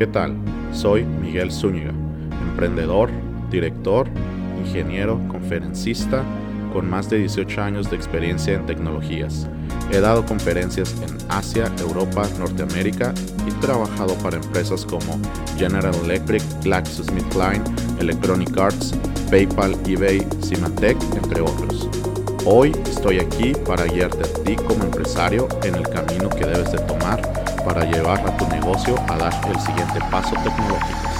¿Qué tal? Soy Miguel Zúñiga, emprendedor, director, ingeniero, conferencista, con más de 18 años de experiencia en tecnologías. He dado conferencias en Asia, Europa, Norteamérica y trabajado para empresas como General Electric, GlaxoSmithKline, Electronic Arts, PayPal, eBay, Symantec, entre otros. Hoy estoy aquí para guiarte a ti como empresario en el camino que debes de tomar para llevar a tu negocio a dar el siguiente paso tecnológico.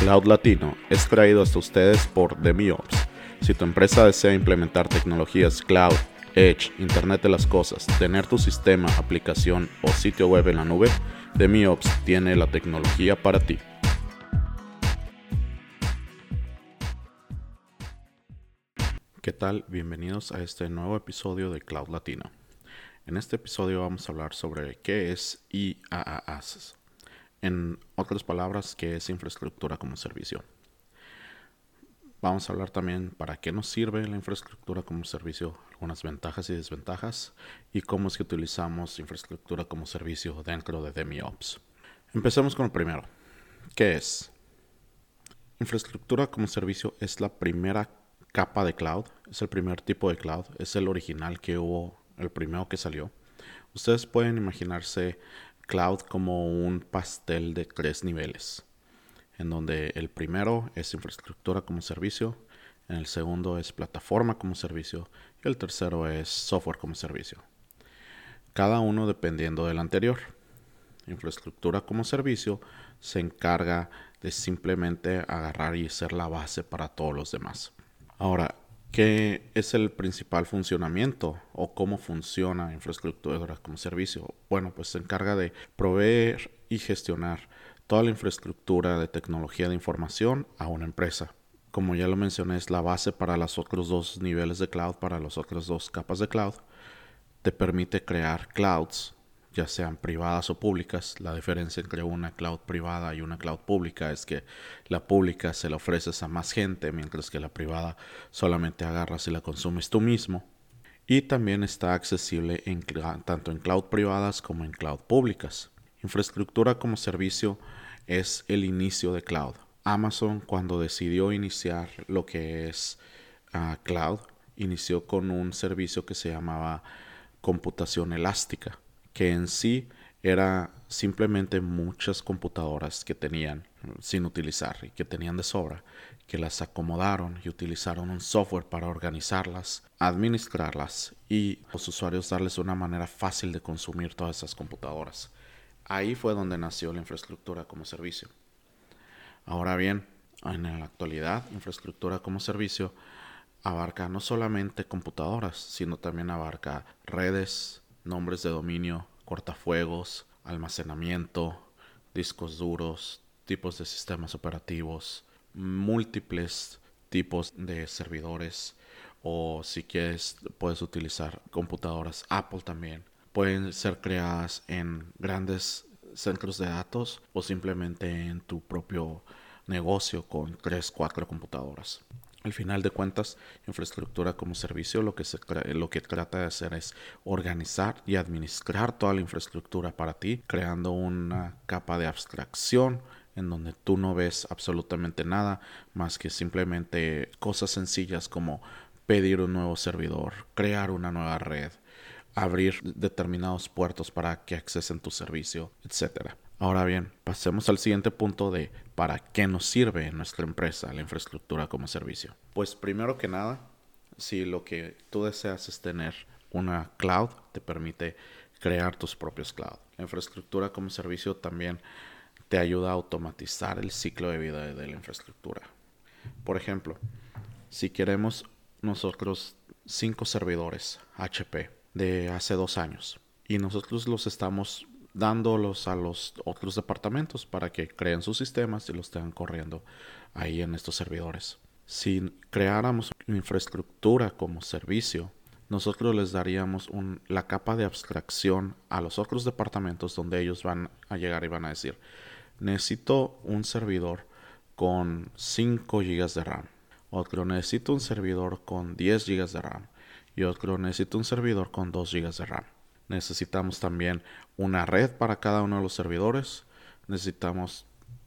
Cloud Latino es traído hasta ustedes por DemiOps. Si tu empresa desea implementar tecnologías cloud, edge, Internet de las Cosas, tener tu sistema, aplicación o sitio web en la nube, DemiOps tiene la tecnología para ti. ¿Qué tal? Bienvenidos a este nuevo episodio de Cloud Latino. En este episodio vamos a hablar sobre qué es IaaS. En otras palabras, qué es infraestructura como servicio. Vamos a hablar también para qué nos sirve la infraestructura como servicio, algunas ventajas y desventajas y cómo es que utilizamos infraestructura como servicio dentro de DemiOps. Empecemos con el primero. ¿Qué es? Infraestructura como servicio es la primera capa de cloud, es el primer tipo de cloud, es el original que hubo, el primero que salió. Ustedes pueden imaginarse cloud como un pastel de tres niveles, en donde el primero es infraestructura como servicio, el segundo es plataforma como servicio y el tercero es software como servicio. Cada uno dependiendo del anterior. Infraestructura como servicio se encarga de simplemente agarrar y ser la base para todos los demás. Ahora, ¿Qué es el principal funcionamiento o cómo funciona infraestructura como servicio? Bueno, pues se encarga de proveer y gestionar toda la infraestructura de tecnología de información a una empresa. Como ya lo mencioné, es la base para los otros dos niveles de cloud, para las otras dos capas de cloud. Te permite crear clouds ya sean privadas o públicas. La diferencia entre una cloud privada y una cloud pública es que la pública se la ofreces a más gente, mientras que la privada solamente agarras y la consumes tú mismo. Y también está accesible tanto en cloud privadas como en cloud públicas. Infraestructura como servicio es el inicio de cloud. Amazon cuando decidió iniciar lo que es ah, cloud, inició con un servicio que se llamaba computación elástica que en sí era simplemente muchas computadoras que tenían sin utilizar y que tenían de sobra, que las acomodaron y utilizaron un software para organizarlas, administrarlas y los usuarios darles una manera fácil de consumir todas esas computadoras. Ahí fue donde nació la infraestructura como servicio. Ahora bien, en la actualidad, infraestructura como servicio abarca no solamente computadoras, sino también abarca redes, nombres de dominio, cortafuegos, almacenamiento, discos duros, tipos de sistemas operativos, múltiples tipos de servidores o si quieres puedes utilizar computadoras Apple también. Pueden ser creadas en grandes centros de datos o simplemente en tu propio negocio con 3, 4 computadoras. Al final de cuentas, infraestructura como servicio lo que, se, lo que trata de hacer es organizar y administrar toda la infraestructura para ti, creando una capa de abstracción en donde tú no ves absolutamente nada más que simplemente cosas sencillas como pedir un nuevo servidor, crear una nueva red, abrir determinados puertos para que accesen tu servicio, etcétera. Ahora bien, pasemos al siguiente punto de para qué nos sirve nuestra empresa la infraestructura como servicio. Pues primero que nada, si lo que tú deseas es tener una cloud, te permite crear tus propios cloud. La infraestructura como servicio también te ayuda a automatizar el ciclo de vida de la infraestructura. Por ejemplo, si queremos nosotros cinco servidores HP de hace dos años y nosotros los estamos dándolos a los otros departamentos para que creen sus sistemas y los tengan corriendo ahí en estos servidores. Si creáramos infraestructura como servicio, nosotros les daríamos la capa de abstracción a los otros departamentos donde ellos van a llegar y van a decir, necesito un servidor con 5 GB de RAM, otro necesito un servidor con 10 GB de RAM y otro necesito un servidor con 2 GB de RAM. Necesitamos también una red para cada uno de los servidores, necesitamos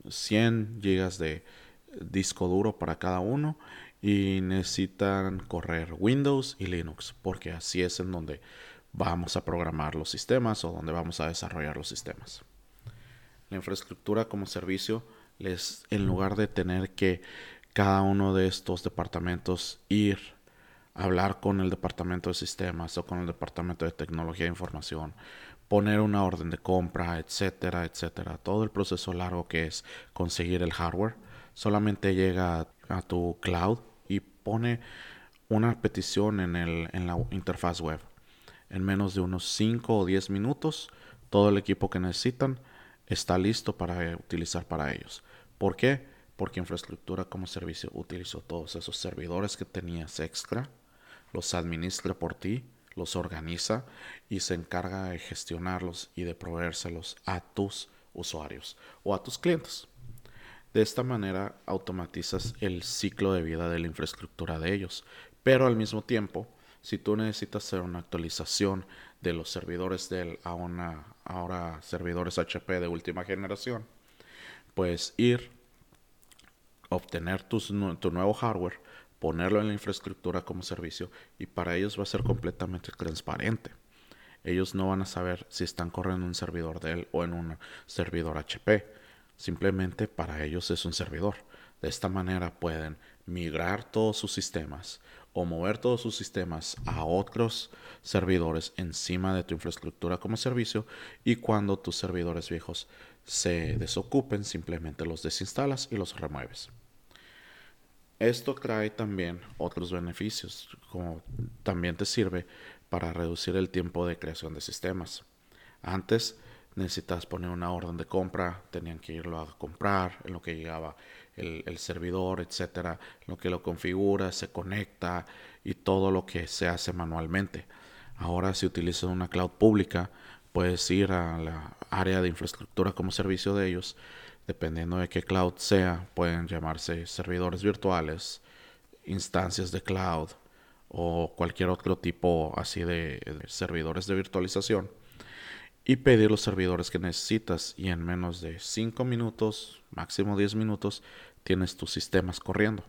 100 GB de disco duro para cada uno y necesitan correr Windows y Linux porque así es en donde vamos a programar los sistemas o donde vamos a desarrollar los sistemas. La infraestructura como servicio les en lugar de tener que cada uno de estos departamentos ir hablar con el departamento de sistemas o con el departamento de tecnología de información, poner una orden de compra, etcétera, etcétera, todo el proceso largo que es conseguir el hardware, solamente llega a tu cloud y pone una petición en, el, en la interfaz web. En menos de unos 5 o 10 minutos, todo el equipo que necesitan está listo para utilizar para ellos. ¿Por qué? Porque infraestructura como servicio utilizó todos esos servidores que tenías extra, los administra por ti, los organiza y se encarga de gestionarlos y de proveérselos a tus usuarios o a tus clientes. De esta manera automatizas el ciclo de vida de la infraestructura de ellos. Pero al mismo tiempo, si tú necesitas hacer una actualización de los servidores Dell a ahora servidores HP de última generación, puedes ir, obtener tu nuevo hardware, ponerlo en la infraestructura como servicio y para ellos va a ser completamente transparente. Ellos no van a saber si están corriendo en un servidor Dell o en un servidor HP Simplemente para ellos es un servidor. De esta manera pueden migrar todos sus sistemas o mover todos sus sistemas a otros servidores encima de tu infraestructura como servicio y cuando tus servidores viejos se desocupen simplemente los desinstalas y los remueves. Esto trae también otros beneficios, como también te sirve para reducir el tiempo de creación de sistemas. Antes necesitas poner una orden de compra, tenían que irlo a comprar, en lo que llegaba el, servidor, etcétera, lo que lo configura, se conecta y todo lo que se hace manualmente. Ahora, si utilizas una cloud pública, puedes ir a la área de infraestructura como servicio de ellos, dependiendo de qué cloud sea, pueden llamarse servidores virtuales, instancias de cloud o cualquier otro tipo así de servidores de virtualización y pedir los servidores que necesitas y en menos de 5 minutos, máximo 10 minutos, tienes tus sistemas corriendo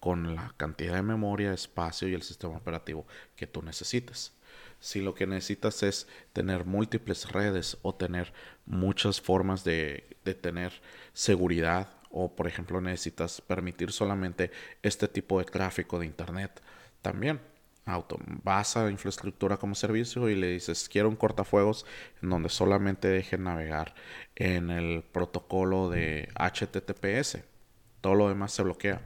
con la cantidad de memoria, espacio y el sistema operativo que tú necesites. Si lo que necesitas es tener múltiples redes o tener muchas formas de, de tener seguridad o por ejemplo necesitas permitir solamente este tipo de tráfico de internet, también auto, vas a infraestructura como servicio y le dices quiero un cortafuegos en donde solamente deje navegar en el protocolo de HTTPS. Todo lo demás se bloquea.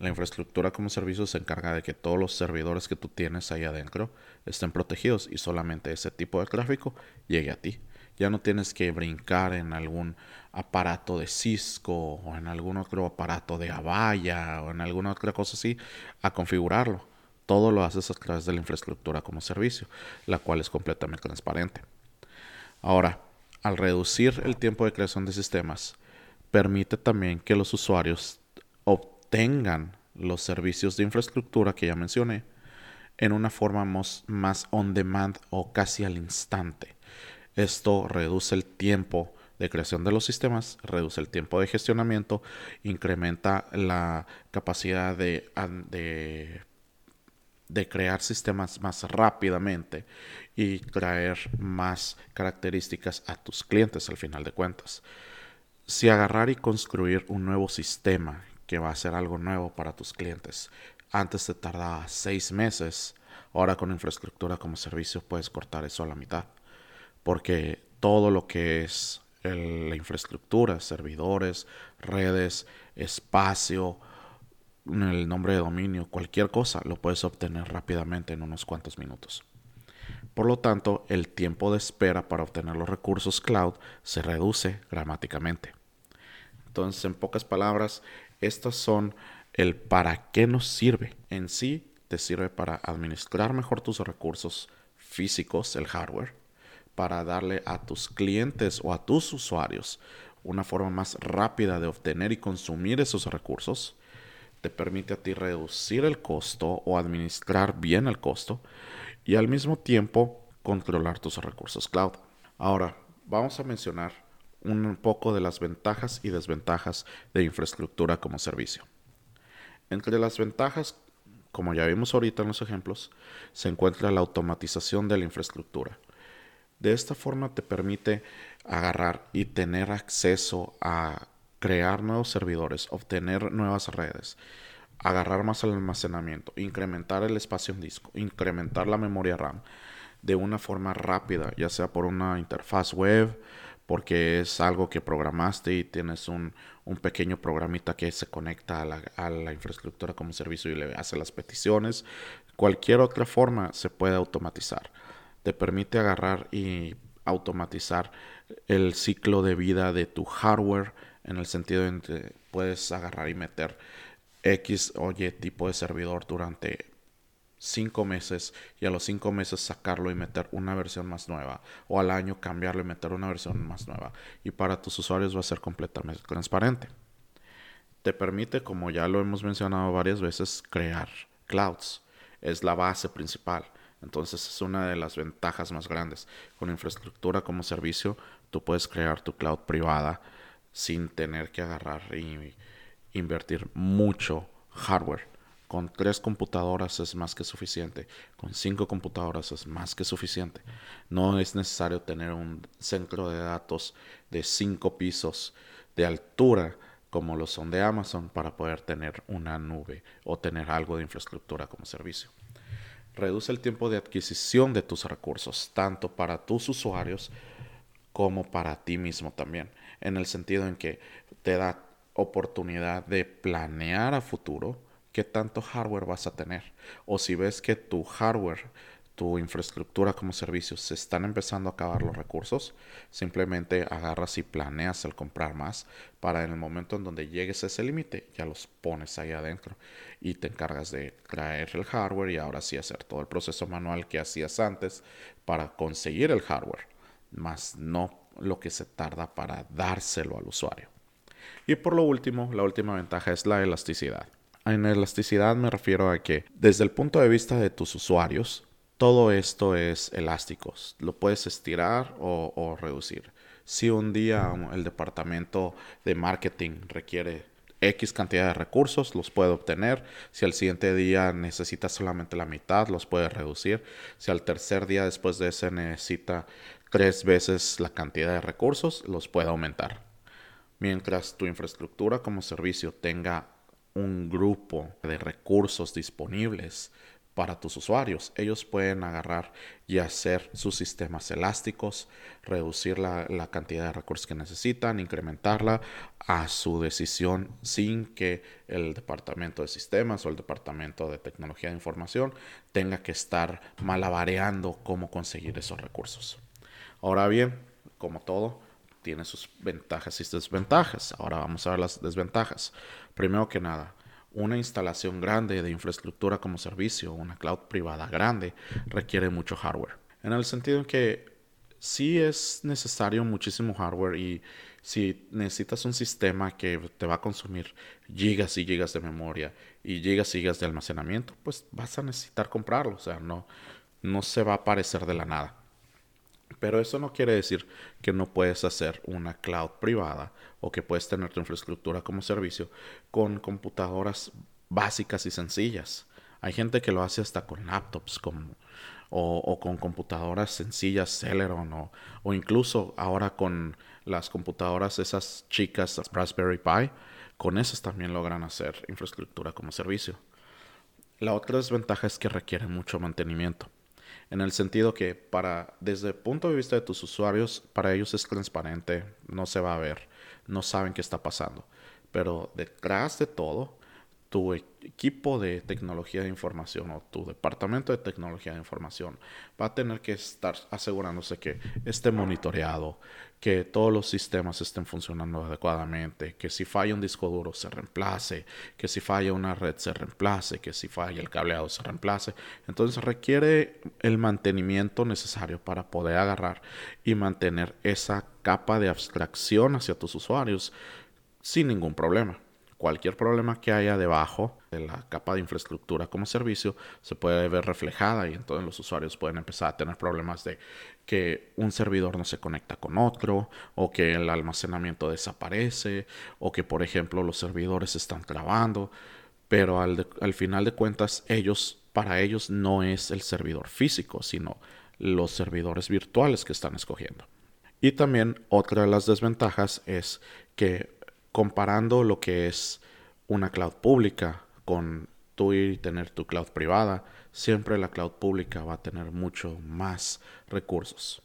La infraestructura como servicio se encarga de que todos los servidores que tú tienes ahí adentro estén protegidos y solamente ese tipo de tráfico llegue a ti. Ya no tienes que brincar en algún aparato de Cisco o en algún otro aparato de Avaya o en alguna otra cosa así a configurarlo todo lo haces a través de la infraestructura como servicio, la cual es completamente transparente. Ahora, al reducir el tiempo de creación de sistemas, permite también que los usuarios obtengan los servicios de infraestructura que ya mencioné en una forma más, on demand o casi al instante. Esto reduce el tiempo de creación de los sistemas, reduce el tiempo de gestionamiento, incrementa la capacidad de, de de crear sistemas más rápidamente y traer más características a tus clientes al final de cuentas. Si agarrar y construir un nuevo sistema que va a ser algo nuevo para tus clientes, antes te tardaba seis meses, ahora con infraestructura como servicio puedes cortar eso a la mitad. Porque todo lo que es la infraestructura, servidores, redes, espacio, el nombre de dominio, cualquier cosa, lo puedes obtener rápidamente en unos cuantos minutos. Por lo tanto, el tiempo de espera para obtener los recursos cloud se reduce dramáticamente. Entonces, en pocas palabras, estos son el para qué nos sirve. En sí, te sirve para administrar mejor tus recursos físicos, el hardware, para darle a tus clientes o a tus usuarios una forma más rápida de obtener y consumir esos recursos. Te permite a ti reducir el costo o administrar bien el costo y al mismo tiempo controlar tus recursos cloud. Ahora, vamos a mencionar un poco de las ventajas y desventajas de infraestructura como servicio. Entre las ventajas como ya vimos ahorita en los ejemplos, se encuentra la automatización de la infraestructura. De esta forma te permite agarrar y tener acceso a crear nuevos servidores, obtener nuevas redes, agarrar más almacenamiento, incrementar el espacio en disco, incrementar la memoria RAM de una forma rápida, ya sea por una interfaz web, porque es algo que programaste y tienes un, pequeño programita que se conecta a la, a la, infraestructura como servicio y le hace las peticiones. Cualquier otra forma se puede automatizar. Te permite agarrar y automatizar el ciclo de vida de tu hardware en el sentido en que puedes agarrar y meter X o Y tipo de servidor durante cinco meses y a los cinco meses sacarlo y meter una versión más nueva o al año cambiarlo y meter una versión más nueva y para tus usuarios va a ser completamente transparente. Te permite, como ya lo hemos mencionado varias veces, crear clouds. Es la base principal. Entonces es una de las ventajas más grandes. Con infraestructura como servicio, tú puedes crear tu cloud privada sin tener que agarrar y invertir mucho hardware con tres computadoras es más que suficiente. Con cinco computadoras es más que suficiente. No es necesario tener un centro de datos de cinco pisos de altura como lo son de Amazon para poder tener una nube o tener algo de infraestructura como servicio. Reduce el tiempo de adquisición de tus recursos, tanto para tus usuarios como para ti mismo también, en el sentido en que te da oportunidad de planear a futuro, qué tanto hardware vas a tener. O si ves que tu hardware, tu infraestructura como servicio se están empezando a acabar los recursos, simplemente agarras y planeas el comprar más para en el momento en donde llegues a ese límite, ya los pones ahí adentro y te encargas de traer el hardware y ahora sí hacer todo el proceso manual que hacías antes para conseguir el hardware, más no lo que se tarda para dárselo al usuario. Y por lo último, la última ventaja es la elasticidad. En elasticidad me refiero a que desde el punto de vista de tus usuarios, todo esto es elástico. Lo puedes estirar o, reducir. Si un día el departamento de marketing requiere X cantidad de recursos, los puede obtener. Si al siguiente día necesita solamente la mitad, los puede reducir. Si al tercer día después de ese necesita tres veces la cantidad de recursos, los puede aumentar. Mientras tu infraestructura como servicio tenga un grupo de recursos disponibles para tus usuarios. Ellos pueden agarrar y hacer sus sistemas elásticos, reducir la, cantidad de recursos que necesitan, incrementarla a su decisión sin que el departamento de sistemas o el departamento de tecnología de información tenga que estar malabareando cómo conseguir esos recursos. Ahora bien, como todo, tiene sus ventajas y desventajas. Ahora vamos a ver las desventajas. Primero que nada, una instalación grande de infraestructura como servicio, una cloud privada grande, requiere mucho hardware. En el sentido en que sí es necesario muchísimo hardware y si necesitas un sistema que te va a consumir gigas y gigas de memoria y gigas y gigas de almacenamiento, pues vas a necesitar comprarlo. O sea, no, no se va a aparecer de la nada. Pero eso no quiere decir que no puedes hacer una cloud privada o que puedes tener tu infraestructura como servicio con computadoras básicas y sencillas. Hay gente que lo hace hasta con laptops o, con computadoras sencillas, Celeron o, incluso ahora con las computadoras esas chicas, Raspberry Pi, con esas también logran hacer infraestructura como servicio. La otra desventaja es que requiere mucho mantenimiento en el sentido que para desde el punto de vista de tus usuarios, para ellos es transparente, no se va a ver, no saben qué está pasando. Pero detrás de todo, tu equipo de tecnología de información o tu departamento de tecnología de información va a tener que estar asegurándose que esté monitoreado, que todos los sistemas estén funcionando adecuadamente, que si falla un disco duro se reemplace, que si falla una red se reemplace, que si falla el cableado se reemplace. Entonces requiere el mantenimiento necesario para poder agarrar y mantener esa capa de abstracción hacia tus usuarios sin ningún problema cualquier problema que haya debajo de la capa de infraestructura como servicio se puede ver reflejada y entonces los usuarios pueden empezar a tener problemas de que un servidor no se conecta con otro o que el almacenamiento desaparece o que por ejemplo los servidores están trabando pero al, al final de cuentas ellos para ellos no es el servidor físico sino los servidores virtuales que están escogiendo. Y también otra de las desventajas es que comparando lo que es una cloud pública con tú ir y tener tu cloud privada, siempre la cloud pública va a tener mucho más recursos.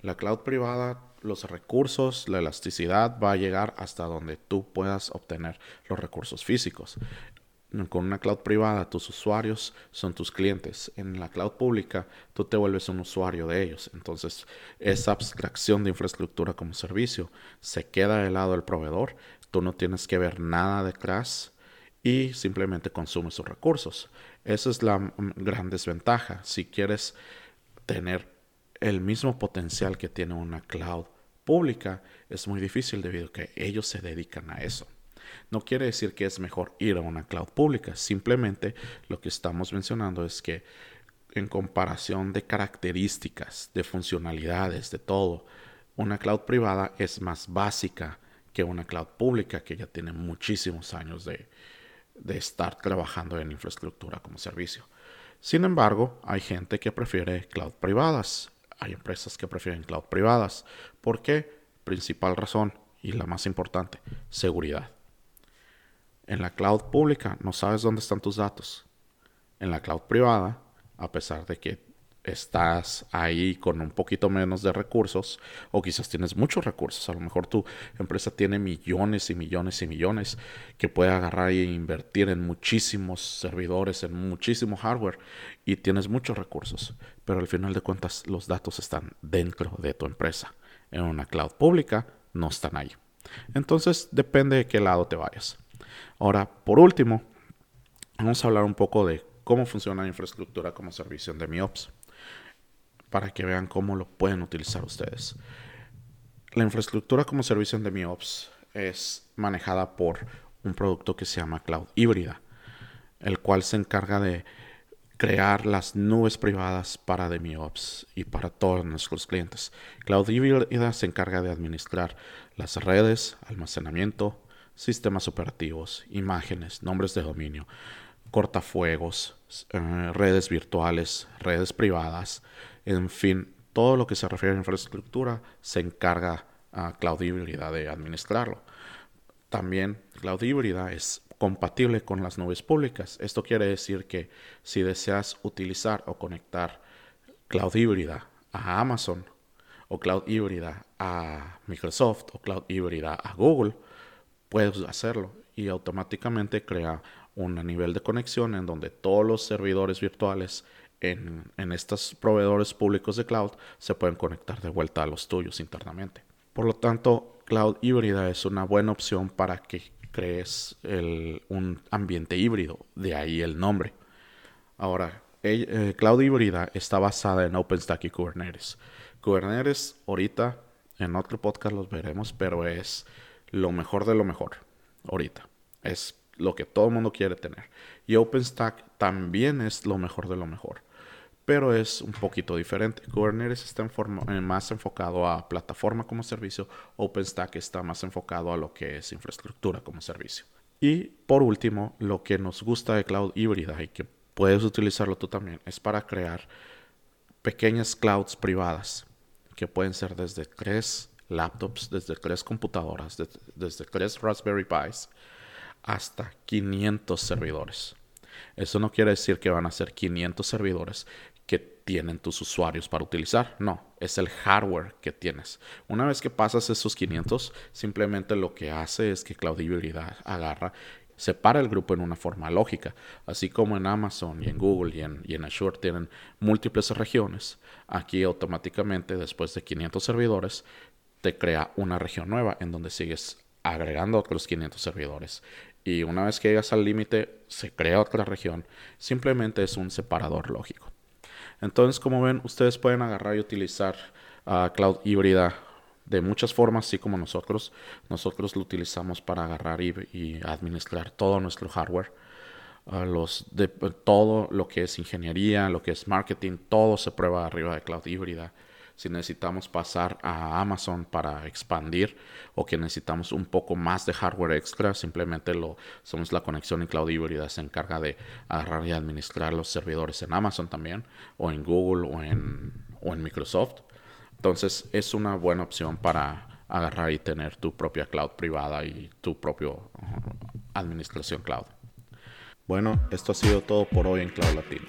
La cloud privada, los recursos, la elasticidad va a llegar hasta donde tú puedas obtener los recursos físicos con una cloud privada, tus usuarios son tus clientes. En la cloud pública, tú te vuelves un usuario de ellos. Entonces, esa abstracción de infraestructura como servicio se queda del lado del proveedor. Tú no tienes que ver nada detrás y simplemente consumes sus recursos. Esa es la gran desventaja. Si quieres tener el mismo potencial que tiene una cloud pública, es muy difícil debido a que ellos se dedican a eso. No quiere decir que es mejor ir a una cloud pública, simplemente lo que estamos mencionando es que en comparación de características, de funcionalidades, de todo, una cloud privada es más básica que una cloud pública que ya tiene muchísimos años de, de estar trabajando en infraestructura como servicio. Sin embargo, hay gente que prefiere cloud privadas. Hay empresas que prefieren cloud privadas. ¿Por qué? Principal razón y la más importante, seguridad. En la cloud pública no sabes dónde están tus datos. En la cloud privada, a pesar de que estás ahí con un poquito menos de recursos o quizás tienes muchos recursos, a lo mejor tu empresa tiene millones y millones y millones que puede agarrar e invertir en muchísimos servidores, en muchísimo hardware y tienes muchos recursos, pero al final de cuentas los datos están dentro de tu empresa. En una cloud pública no están ahí. Entonces depende de qué lado te vayas. Ahora, por último, vamos a hablar un poco de cómo funciona la infraestructura como servicio de MIOPS, para que vean cómo lo pueden utilizar ustedes. La infraestructura como servicio de MIOPS es manejada por un producto que se llama Cloud Híbrida, el cual se encarga de crear las nubes privadas para DemiOps y para todos nuestros clientes. Cloud Híbrida se encarga de administrar las redes, almacenamiento, sistemas operativos, imágenes, nombres de dominio, cortafuegos, eh, redes virtuales, redes privadas, en fin, todo lo que se refiere a infraestructura se encarga a Cloud Híbrida de administrarlo. También Cloud Híbrida es compatible con las nubes públicas. Esto quiere decir que si deseas utilizar o conectar Cloud Híbrida a Amazon o Cloud Híbrida a Microsoft o Cloud Híbrida a Google, puedes hacerlo y automáticamente crea un nivel de conexión en donde todos los servidores virtuales en, estos proveedores públicos de cloud se pueden conectar de vuelta a los tuyos internamente. Por lo tanto, cloud híbrida es una buena opción para que crees un ambiente híbrido, de ahí el nombre. Ahora, eh, cloud híbrida está basada en OpenStack y Kubernetes. Kubernetes ahorita en otro podcast los veremos, pero es lo mejor de lo mejor ahorita. Es lo que todo el mundo quiere tener. Y OpenStack también es lo mejor de lo mejor. Pero es un poquito diferente. Kubernetes está en eh, más enfocado a plataforma como servicio. OpenStack está más enfocado a lo que es infraestructura como servicio. Y por último, lo que nos gusta de cloud híbrida y que puedes utilizarlo tú también es para crear pequeñas clouds privadas que pueden ser desde tres laptops, desde tres computadoras, desde tres Raspberry Pis hasta 500 servidores. Eso no quiere decir que van a ser 500 servidores que tienen tus usuarios para utilizar. No, es el hardware que tienes. Una vez que pasas esos 500, simplemente lo que hace es que Cloud Híbrida agarra, separa el grupo en una forma lógica. Así como en Amazon y en Google y en, y en Azure tienen múltiples regiones, aquí automáticamente después de 500 servidores te crea una región nueva en donde sigues agregando otros 500 servidores. Y una vez que llegas al límite, se crea otra región. Simplemente es un separador lógico. Entonces, como ven, ustedes pueden agarrar y utilizar uh, Cloud híbrida de muchas formas, así como nosotros. Nosotros lo utilizamos para agarrar y, administrar todo nuestro hardware. Uh, los de, todo lo que es ingeniería, lo que es marketing, todo se prueba arriba de Cloud híbrida si necesitamos pasar a Amazon para expandir o que necesitamos un poco más de hardware extra, simplemente lo somos la conexión en cloud híbrida se encarga de agarrar y administrar los servidores en Amazon también o en Google o en, o en Microsoft. Entonces es una buena opción para agarrar y tener tu propia cloud privada y tu propia uh, administración cloud. Bueno, esto ha sido todo por hoy en Cloud Latino.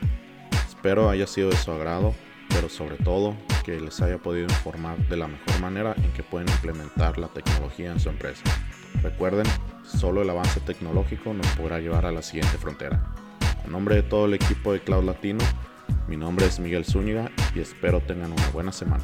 Espero haya sido de su agrado pero sobre todo que les haya podido informar de la mejor manera en que pueden implementar la tecnología en su empresa. Recuerden, solo el avance tecnológico nos podrá llevar a la siguiente frontera. En nombre de todo el equipo de Cloud Latino, mi nombre es Miguel Zúñiga y espero tengan una buena semana.